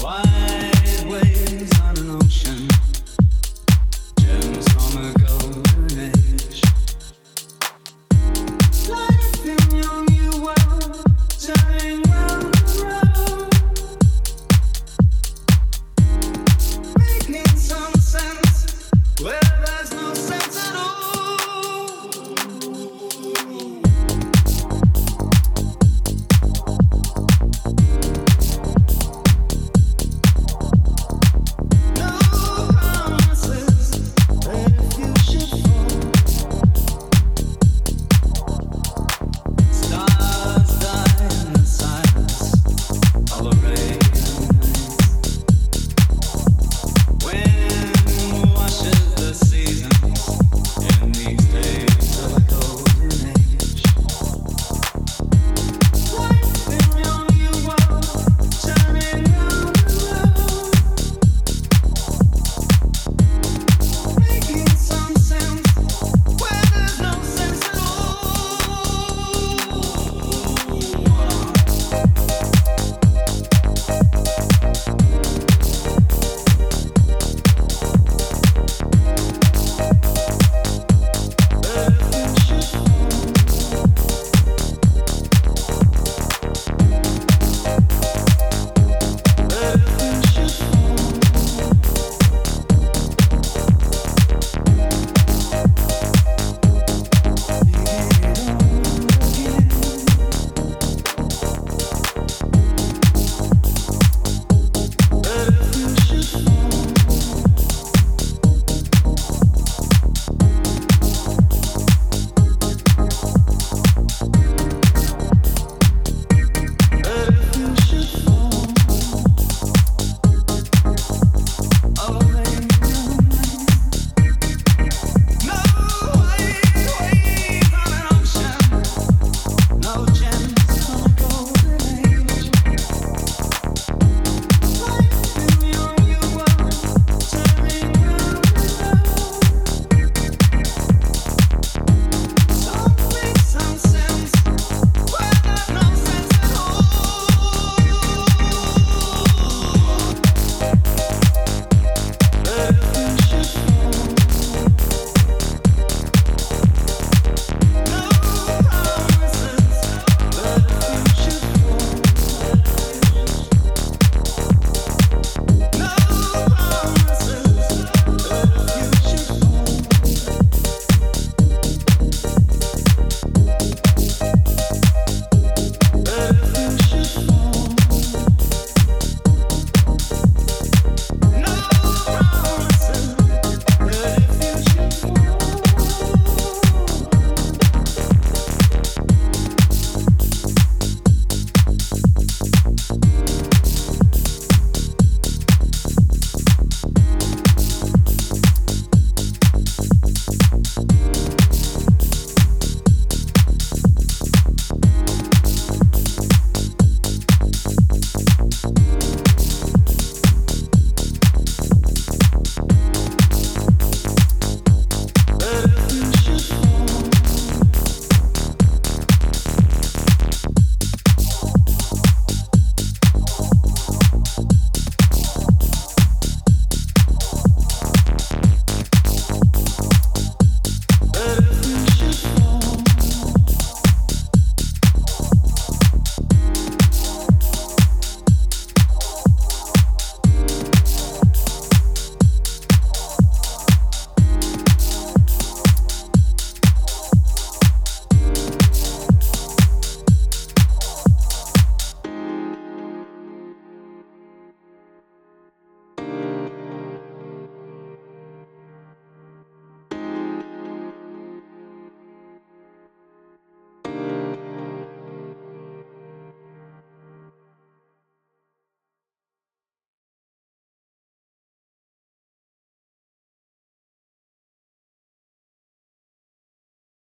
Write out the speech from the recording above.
Wide waves on an ocean.